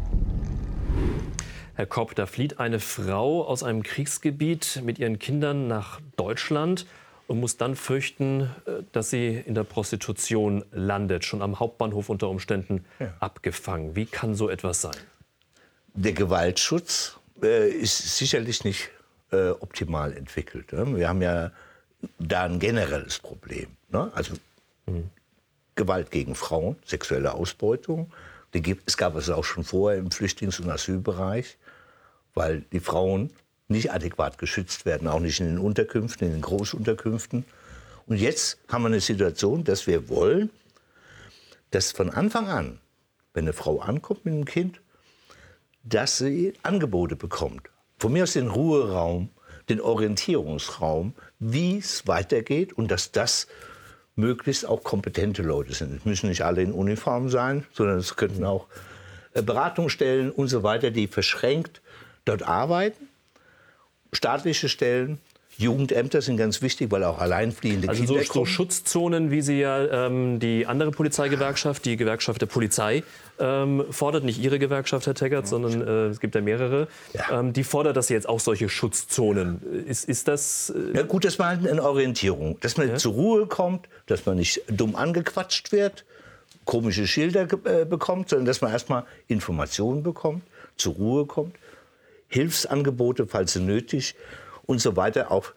S1: Herr Kopp, da flieht eine Frau aus einem Kriegsgebiet mit ihren Kindern nach Deutschland und muss dann fürchten, äh, dass sie in der Prostitution landet, schon am Hauptbahnhof unter Umständen abgefangen. Wie kann so etwas sein?
S5: der Gewaltschutz ist sicherlich nicht äh, optimal entwickelt. Ne? Wir haben ja da ein generelles Problem. Ne? Also Gewalt gegen Frauen, sexuelle Ausbeutung. Die gibt, es gab es auch schon vorher im Flüchtlings- und Asylbereich, weil die Frauen nicht adäquat geschützt werden, auch nicht in den Unterkünften, in den Großunterkünften. Und jetzt haben wir eine Situation, dass wir wollen, dass von Anfang an, wenn eine Frau ankommt mit einem Kind, dass sie Angebote bekommt. Von mir aus den Ruheraum, den Orientierungsraum, wie es weitergeht und dass das möglichst auch kompetente Leute sind. Es müssen nicht alle in Uniform sein, sondern es könnten auch äh, Beratungsstellen und so weiter, die verschränkt dort arbeiten. Staatliche Stellen, Jugendämter sind ganz wichtig, weil auch alleinfliehende
S1: also
S5: Kinder
S1: so, so Schutzzonen, wie sie ja ähm, die andere Polizeigewerkschaft, die Gewerkschaft der Polizei, ähm, fordert. Nicht Ihre Gewerkschaft, Herr Teggert, sondern äh, es gibt ja mehrere.
S5: Ja.
S1: Ähm, die fordert, dass sie jetzt auch solche Schutzzonen. Ist, ist das... Äh
S5: Ja gut, das war halt eine Orientierung. Dass man zur Ruhe kommt, dass man nicht dumm angequatscht wird, komische Schilder äh, bekommt, sondern dass man erstmal Informationen bekommt, zur Ruhe kommt, Hilfsangebote, falls nötig und so weiter, auch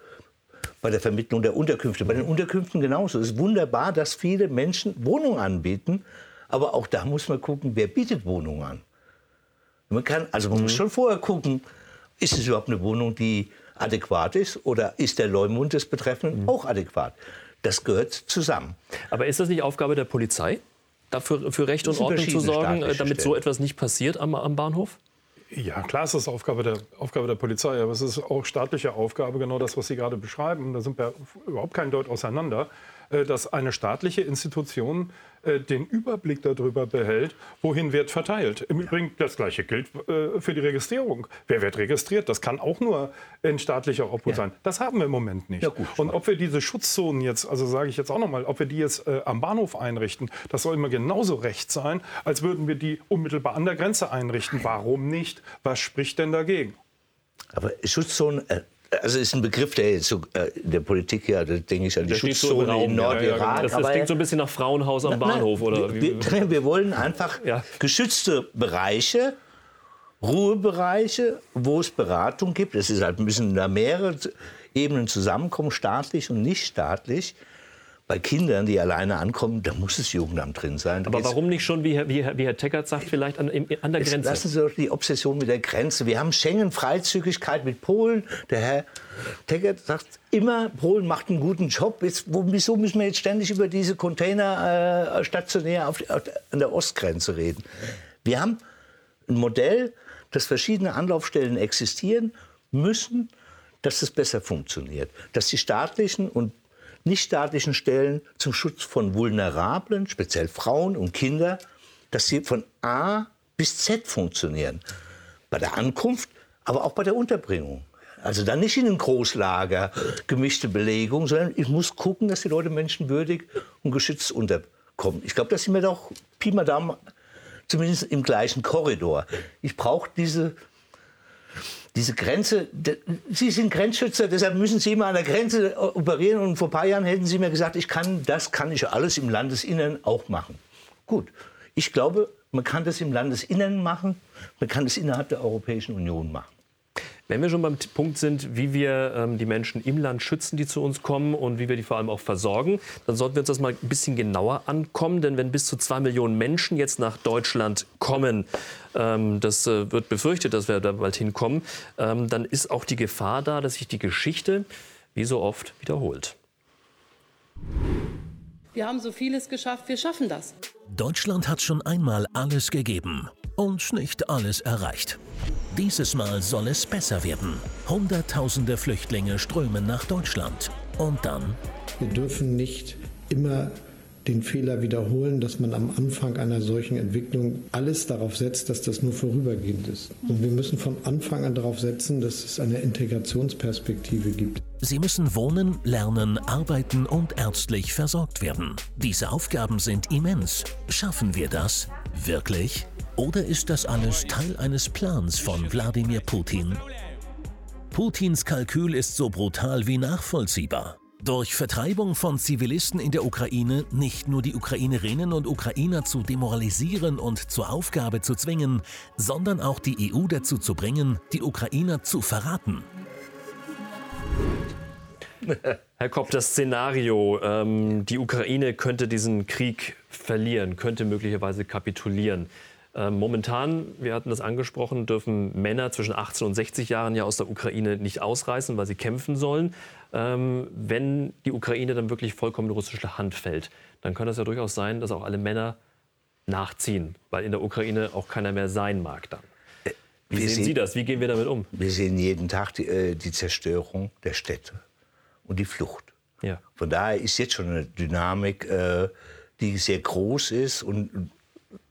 S5: bei der Vermittlung der Unterkünfte. Bei den Unterkünften genauso. Es ist wunderbar, dass viele Menschen Wohnungen anbieten, aber auch da muss man gucken, wer bietet Wohnungen an. Man kann, also man muss schon vorher gucken, ist es überhaupt eine Wohnung, die adäquat ist oder ist der Leumund des Betreffenden auch adäquat? Das gehört zusammen.
S1: Aber ist das nicht Aufgabe der Polizei, dafür für Recht und Ordnung zu sorgen, äh, damit so
S5: Stellen.
S1: etwas nicht passiert am, am Bahnhof?
S2: Ja, klar ist das Aufgabe der, Aufgabe der Polizei, aber es ist auch staatliche Aufgabe, genau das, was Sie gerade beschreiben. Da sind wir überhaupt kein Deut auseinander, dass eine staatliche Institution äh, den Überblick darüber behält, wohin wird verteilt. Im Übrigen, das Gleiche gilt äh, für die Registrierung. Wer wird registriert? Das kann auch nur in staatlicher Obhut sein. Das haben wir im Moment nicht.
S5: Ja, gut,
S2: Und ob wir diese Schutzzonen jetzt, also sage ich jetzt auch noch mal, ob wir die jetzt äh, am Bahnhof einrichten, das soll immer genauso recht sein, als würden wir die unmittelbar an der Grenze einrichten. Warum nicht? Was spricht denn dagegen?
S5: Aber Schutzzonen, äh, also ist ein Begriff, der jetzt so, äh, in der Politik ja, da denke ich an die
S1: Der steht so im
S5: Schutzzone
S1: Raum,
S5: im
S1: ja,
S5: Nordirak.
S1: Das, das klingt so ein bisschen nach Frauenhaus am
S5: Nein,
S1: Bahnhof. Oder
S5: wir,
S1: wie,
S5: wir, wir wollen einfach
S1: Ja.
S5: geschützte Bereiche, Ruhebereiche, wo es Beratung gibt. Es ist halt müssen da mehrere Ebenen zusammenkommen, staatlich und nicht staatlich. Bei Kindern, die alleine ankommen, da muss das Jugendamt drin sein. Da
S1: aber warum nicht schon, wie, Herr- wie, Herr- wie Herr Teckert sagt, vielleicht an, an der Grenze?
S5: lassen Sie doch die Obsession mit der Grenze. Wir haben Schengen-Freizügigkeit mit Polen. Der Herr Teggert sagt immer, Polen macht einen guten Job. Jetzt, wo, wieso müssen wir jetzt ständig über diese Container äh, stationär auf, auf, an der Ostgrenze reden? Wir haben ein Modell, dass verschiedene Anlaufstellen existieren müssen, dass es besser funktioniert. Dass die staatlichen und nichtstaatlichen Stellen zum Schutz von Vulnerablen, speziell Frauen und Kinder, dass sie von A bis Z funktionieren. Bei der Ankunft, aber auch bei der Unterbringung. Also dann nicht in einem Großlager, gemischte Belegung, sondern ich muss gucken, dass die Leute menschenwürdig und geschützt unterkommen. Ich glaube, da sind wir doch Pi mal zumindest im gleichen Korridor. Ich brauche diese diese Grenze, Sie sind Grenzschützer, deshalb müssen Sie immer an der Grenze äh, operieren. Und vor ein paar Jahren hätten Sie mir gesagt, ich kann, das kann ich alles im Landesinnern auch machen. Gut, ich glaube, man kann das im Landesinnern machen, man kann es innerhalb der Europäischen Union machen.
S1: Wenn wir schon beim Punkt sind, wie wir ähm, die Menschen im Land schützen, die zu uns kommen und wie wir die vor allem auch versorgen, dann sollten wir uns das mal ein bisschen genauer ankommen. Denn wenn bis zu zwei Millionen Menschen jetzt nach Deutschland kommen, ähm, das äh, wird befürchtet, dass wir da bald hinkommen, ähm, dann ist auch die Gefahr da, dass sich die Geschichte wie so oft wiederholt.
S9: Wir haben so vieles geschafft, wir schaffen das.
S3: Deutschland hat schon einmal alles gegeben und nicht alles erreicht. Dieses Mal soll es besser werden. Hunderttausende Flüchtlinge strömen nach Deutschland. Und dann
S4: Wir dürfen nicht immer den Fehler wiederholen, dass man am Anfang einer solchen Entwicklung alles darauf setzt, dass das nur vorübergehend ist. Und wir müssen von Anfang an darauf setzen, dass es eine Integrationsperspektive gibt.
S3: Sie müssen wohnen, lernen, arbeiten und ärztlich versorgt werden. Diese Aufgaben sind immens. Schaffen wir das? Wirklich? Oder ist das alles Teil eines Plans von Wladimir Putin? Putins Kalkül ist so brutal wie nachvollziehbar. Durch Vertreibung von Zivilisten in der Ukraine nicht nur die Ukrainerinnen und Ukrainer zu demoralisieren und zur Aufgabe zu zwingen, sondern auch die EU dazu zu bringen, die Ukrainer zu verraten.
S1: Herr Kopp, das Szenario, ähm, die Ukraine könnte diesen Krieg verlieren, könnte möglicherweise kapitulieren. Ähm, momentan, wir hatten das angesprochen, dürfen Männer zwischen 18 und 60 Jahren ja aus der Ukraine nicht ausreißen, weil sie kämpfen sollen. Ähm, wenn die Ukraine dann wirklich vollkommen in russische Hand fällt, dann kann es ja durchaus sein, dass auch alle Männer nachziehen, weil in der Ukraine auch keiner mehr sein mag dann. Wie
S5: Wir
S1: sehen
S5: sehen-
S1: Sie das? Wie gehen wir damit um?
S5: Wir sehen jeden Tag die, äh, die Zerstörung der Städte und die Flucht.
S1: Ja.
S5: Von daher ist jetzt schon eine Dynamik, äh, die sehr groß ist und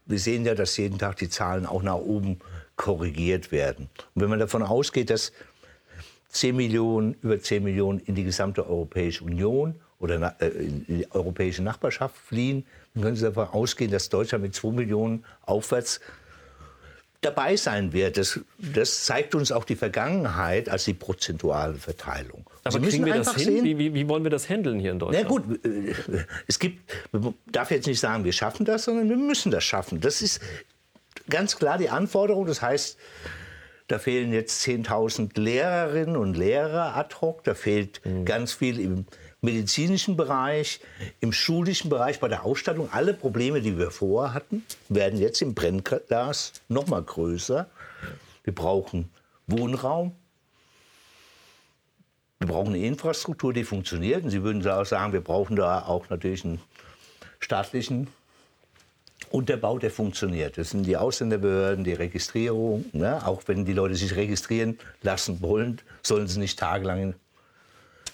S5: wir sehen ja, dass jeden Tag die Zahlen auch nach oben korrigiert werden. Und wenn man davon ausgeht, dass 10 Millionen, über 10 Millionen in die gesamte Europäische Union oder äh, in die europäische Nachbarschaft fliehen, dann können Sie davon ausgehen, dass Deutschland mit 2 Millionen aufwärts dabei sein wird. Das, das, zeigt uns auch die Vergangenheit als die prozentuale Verteilung.
S1: Aber
S5: Sie
S1: kriegen wir das hin? Sehen, wie, wie, wie, wollen wir das handeln hier in Deutschland?
S5: Na gut, äh, es gibt, man darf jetzt nicht sagen, wir schaffen das, sondern wir müssen das schaffen. Das ist ganz klar die Anforderung. Das heißt, da fehlen jetzt 10.000 Lehrerinnen und Lehrer ad hoc. Da fehlt mhm. ganz viel im medizinischen Bereich, im schulischen Bereich, bei der Ausstattung. Alle Probleme, die wir vorher hatten, werden jetzt im Brennglas noch mal größer. Wir brauchen Wohnraum. Wir brauchen eine Infrastruktur, die funktioniert. Und Sie würden auch sagen, wir brauchen da auch natürlich einen staatlichen und der Bau, der funktioniert. Das sind die Ausländerbehörden, die Registrierung. Ne? Auch wenn die Leute sich registrieren lassen wollen, sollen sie nicht tagelang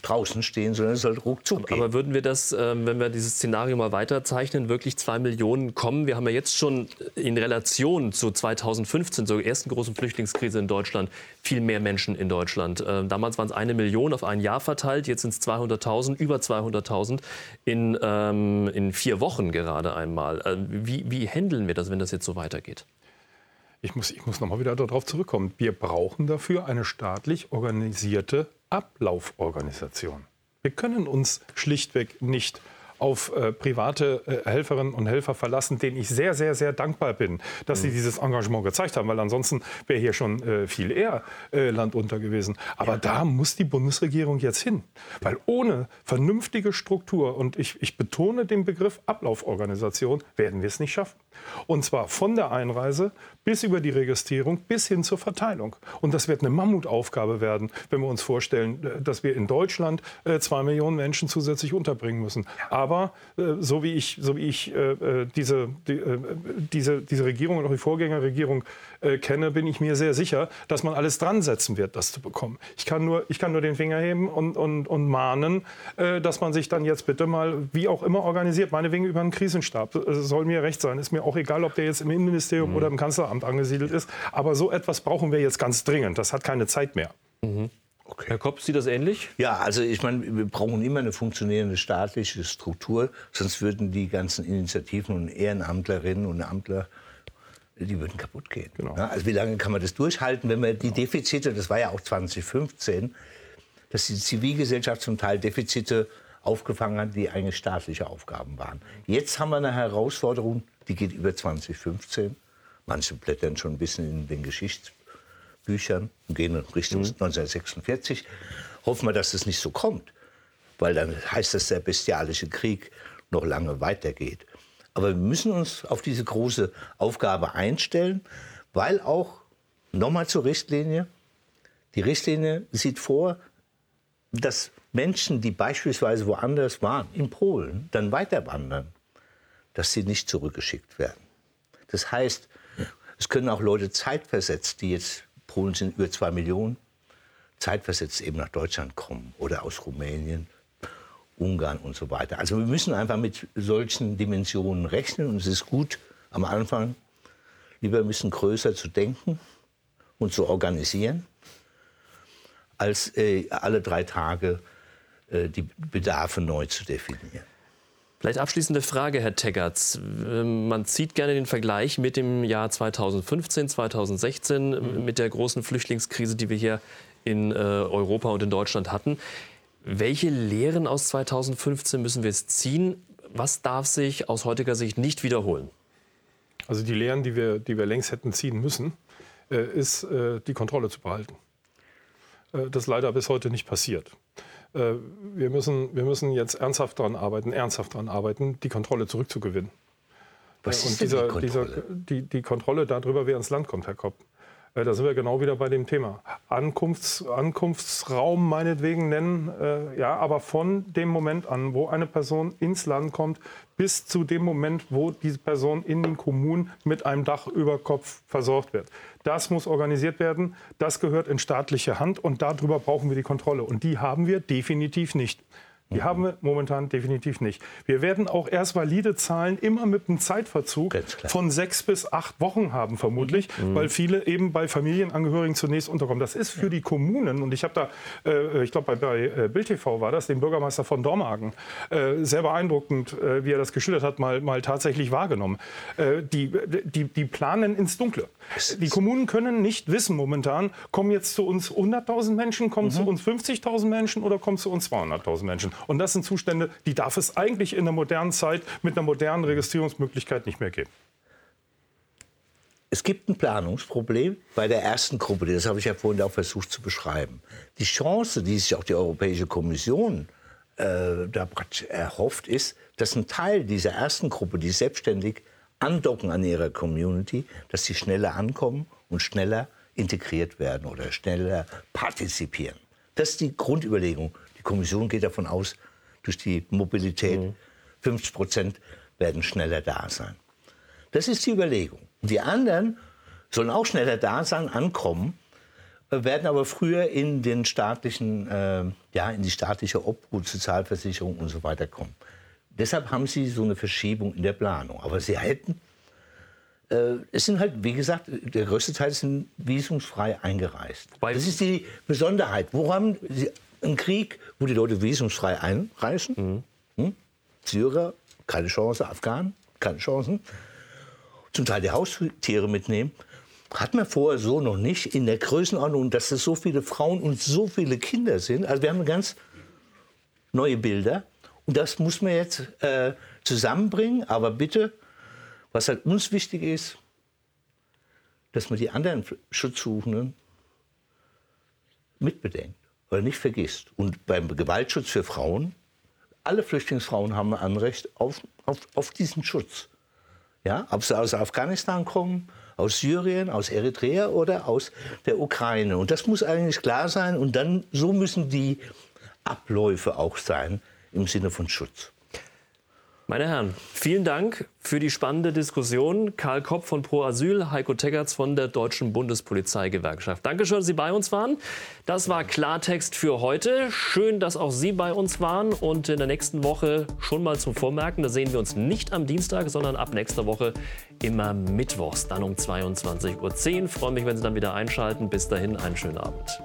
S5: draußen stehen, sondern es soll ruckzuck gehen.
S1: Aber würden wir das, ähm, wenn wir dieses Szenario mal weiterzeichnen, wirklich zwei Millionen kommen? Wir haben ja jetzt schon in Relation zu 2015, zur ersten großen Flüchtlingskrise in Deutschland, viel mehr Menschen in Deutschland. Ähm, damals waren es eine Million auf ein Jahr verteilt, jetzt sind es 200.000, über 200.000 in, ähm, in vier Wochen gerade einmal. Äh, wie, wie handeln wir das, wenn das jetzt so weitergeht?
S2: Ich muss, ich muss noch mal wieder darauf zurückkommen. Wir brauchen dafür eine staatlich organisierte Ablauforganisation. Wir können uns schlichtweg nicht auf äh, private äh, Helferinnen und Helfer verlassen, denen ich sehr, sehr, sehr dankbar bin, dass mhm. sie dieses Engagement gezeigt haben, weil ansonsten wäre hier schon äh, viel eher äh, Land unter gewesen. Aber ja. da muss die Bundesregierung jetzt hin, weil ohne vernünftige Struktur, und ich, ich betone den Begriff Ablauforganisation, werden wir es nicht schaffen. Und zwar von der Einreise bis über die Registrierung bis hin zur Verteilung. Und das wird eine Mammutaufgabe werden, wenn wir uns vorstellen, äh, dass wir in Deutschland äh, zwei Millionen Menschen zusätzlich unterbringen müssen. Aber äh, so wie ich, so wie ich diese, die, diese, diese Regierung und auch die Vorgängerregierung kenne, bin ich mir sehr sicher, dass man alles dran setzen wird, das zu bekommen. Ich kann nur, ich kann nur den Finger heben und, und, und mahnen, dass man sich dann jetzt bitte mal, wie auch immer organisiert, meinetwegen über einen Krisenstab. Soll mir recht sein. Ist mir auch egal, ob der jetzt im Innenministerium mhm. oder im Kanzleramt angesiedelt ist. Aber so etwas brauchen wir jetzt ganz dringend. Das hat keine Zeit mehr.
S1: Mhm. Okay. Herr Kopp, sieht das ähnlich?
S5: Ja, also ich meine, wir brauchen immer eine funktionierende staatliche Struktur, sonst würden die ganzen Initiativen und Ehrenamtlerinnen und Amtler die würden kaputt gehen. Genau. Ja, also wie lange kann man das durchhalten, wenn wir die Defizite, das war ja auch 2015, dass die Zivilgesellschaft zum Teil Defizite aufgefangen hat, die eigentlich staatliche Aufgaben waren. Jetzt haben wir eine Herausforderung, die geht über 2015. Manche blättern schon ein bisschen in den Geschichtsbüchern und gehen in Richtung mhm. 1946. Hoffen wir, dass es nicht so kommt, weil dann heißt das, der bestialische Krieg noch lange weitergeht. Aber wir müssen uns auf diese große Aufgabe einstellen, weil auch, nochmal zur Richtlinie, die Richtlinie sieht vor, dass Menschen, die beispielsweise woanders waren, in Polen, dann weiter wandern dass sie nicht zurückgeschickt werden. Das heißt, es können auch Leute zeitversetzt, die jetzt, Polen sind über zwei Millionen, zeitversetzt eben nach Deutschland kommen oder aus Rumänien, Ungarn und so weiter. Also wir müssen einfach mit solchen Dimensionen rechnen und es ist gut am Anfang lieber ein bisschen größer zu denken und zu organisieren, als äh, alle drei Tage die Bedarfe neu zu definieren.
S1: Vielleicht abschließende Frage, Herr Teggerts. Ähm, man zieht gerne den Vergleich mit dem Jahr 2015, 2016, mhm. mit der großen Flüchtlingskrise, die wir hier in äh, Europa und in Deutschland hatten. Welche Lehren aus 2015 müssen wir jetzt ziehen? Was darf sich aus heutiger Sicht nicht wiederholen?
S2: Also die Lehren, die wir, die wir längst hätten ziehen müssen, äh, ist äh, die Kontrolle zu behalten. Äh, das ist leider bis heute nicht passiert. Äh, wir, müssen, wir müssen jetzt ernsthaft daran arbeiten, ernsthaft daran arbeiten, die Kontrolle zurückzugewinnen.
S5: Was ist und dieser, die, Kontrolle? Dieser,
S2: die, die Kontrolle darüber, wer ins Land kommt, Herr Kopp. Äh, da sind wir genau wieder bei dem Thema. Ankunfts, Ankunftsraum meinetwegen nennen, äh, ja, aber von dem Moment an, wo eine Person ins Land kommt, bis zu dem Moment, wo diese Person in den Kommunen mit einem Dach über Kopf versorgt wird. Das muss organisiert werden, das gehört in staatliche Hand und darüber brauchen wir die Kontrolle. Und die haben wir definitiv nicht. Die mhm. haben wir momentan definitiv nicht. Wir werden auch erst valide Zahlen immer mit einem Zeitverzug von sechs bis acht Wochen haben, vermutlich, mhm. weil viele eben bei Familienangehörigen zunächst unterkommen. Das ist für die Kommunen, und ich habe da, äh, ich glaube, bei, bei äh, Bild TV war das, den Bürgermeister von Dormagen, äh, sehr beeindruckend, äh, wie er das geschildert hat, mal, mal tatsächlich wahrgenommen. Äh, die, die, die planen ins Dunkle. Die Kommunen können nicht wissen momentan, kommen jetzt zu uns 100.000 Menschen, kommen mhm. zu uns 50.000 Menschen oder kommen zu uns 200.000 Menschen. Und das sind Zustände, die darf es eigentlich in der modernen Zeit mit einer modernen Registrierungsmöglichkeit nicht mehr geben.
S5: Es gibt ein Planungsproblem bei der ersten Gruppe, das habe ich ja vorhin auch versucht zu beschreiben. Die Chance, die sich auch die Europäische Kommission äh, da erhofft, ist, dass ein Teil dieser ersten Gruppe, die selbstständig andocken an ihrer Community, dass sie schneller ankommen und schneller integriert werden oder schneller partizipieren. Das ist die Grundüberlegung. Die Kommission geht davon aus, durch die Mobilität, mhm. 50 Prozent werden schneller da sein. Das ist die Überlegung. Die anderen sollen auch schneller da sein, ankommen, werden aber früher in den staatlichen, äh, ja, in die staatliche Obhut, Sozialversicherung und so weiter kommen. Deshalb haben sie so eine Verschiebung in der Planung. Aber sie hätten, äh, es sind halt, wie gesagt, der größte Teil sind visumsfrei eingereist. Weil das ist die Besonderheit. Woran ein Krieg, wo die Leute visumsfrei einreisen? Mhm. Hm? Syrer, keine Chance. Afghanen, keine Chancen. Zum Teil die Haustiere mitnehmen. Hat man vorher so noch nicht in der Größenordnung, dass es so viele Frauen und so viele Kinder sind. Also wir haben ganz neue Bilder. Und das muss man jetzt äh, zusammenbringen. Aber bitte, was halt uns wichtig ist, dass man die anderen Schutzsuchenden mitbedenkt oder nicht vergisst. Und beim Gewaltschutz für Frauen, alle Flüchtlingsfrauen haben ein Anrecht auf, auf, auf diesen Schutz. Ja, ob sie aus Afghanistan kommen, aus Syrien, aus Eritrea oder aus der Ukraine. Und das muss eigentlich klar sein. Und dann, so müssen die Abläufe auch sein, im Sinne von Schutz.
S1: Meine Herren, vielen Dank für die spannende Diskussion. Karl Kopp von Pro Asyl, Heiko Teggerts von der Deutschen Bundespolizeigewerkschaft. Dankeschön, dass Sie bei uns waren. Das war Klartext für heute. Schön, dass auch Sie bei uns waren. Und in der nächsten Woche schon mal zum Vormerken, da sehen wir uns nicht am Dienstag, sondern ab nächster Woche immer mittwochs, dann um 22.10 Uhr. Freue mich, wenn Sie dann wieder einschalten. Bis dahin, einen schönen Abend.